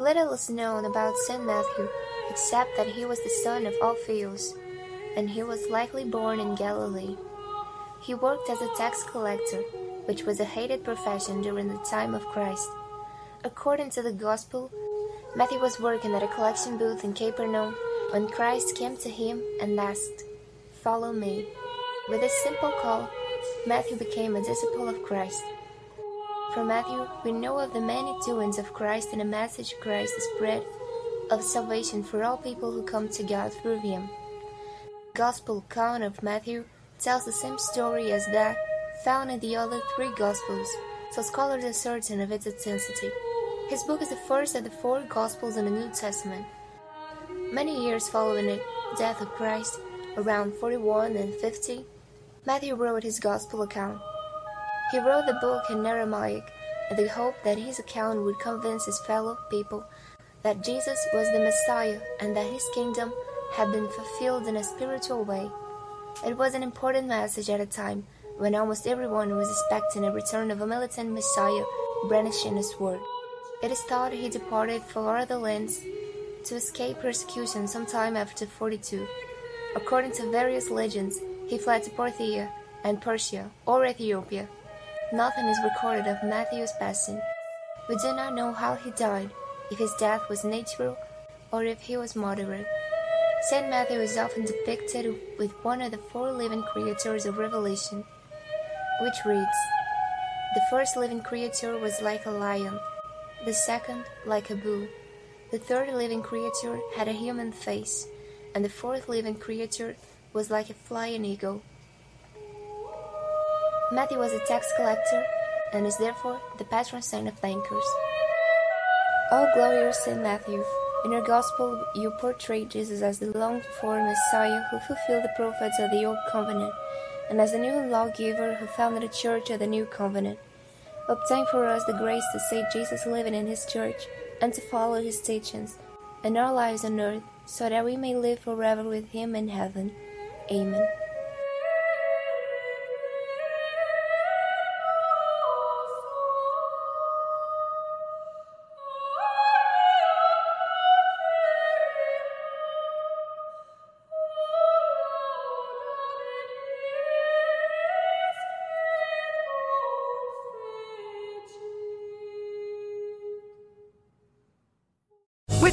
Little is known about St. Matthew, except that he was the son of Alphaeus, and he was likely born in Galilee. He worked as a tax collector, which was a hated profession during the time of Christ. According to the Gospel, Matthew was working at a collection booth in Capernaum when Christ came to him and asked, Follow me. With this simple call, Matthew became a disciple of Christ. From Matthew, we know of the many doings of Christ and the message Christ spread of salvation for all people who come to God through him. The Gospel account of Matthew tells the same story as that found in the other three Gospels, so scholars are certain of its authenticity. His book is the first of the four Gospels in the New Testament. Many years following the death of Christ, around 41 and 50, Matthew wrote his Gospel account. He wrote the book in Aramaic in the hope that his account would convince his fellow people that Jesus was the Messiah and that his kingdom had been fulfilled in a spiritual way. It was an important message at a time when almost everyone was expecting a return of a militant Messiah brandishing a sword. It is thought he departed for other lands to escape persecution sometime after 42. According to various legends, he fled to Parthia and Persia or Ethiopia. Nothing is recorded of Matthew's passing. We do not know how he died, if his death was natural or if he was murdered. Saint Matthew is often depicted with one of the four living creatures of Revelation, which reads The first living creature was like a lion, the second like a bull, the third living creature had a human face, and the fourth living creature was like a flying eagle. Matthew was a tax collector and is therefore the patron saint of bankers. O glorious Saint Matthew, in your gospel you portray Jesus as the longed for Messiah who fulfilled the prophets of the Old Covenant, and as the new lawgiver who founded the church of the New Covenant. Obtain for us the grace to see Jesus living in his church and to follow his teachings in our lives on earth, so that we may live forever with him in heaven. Amen.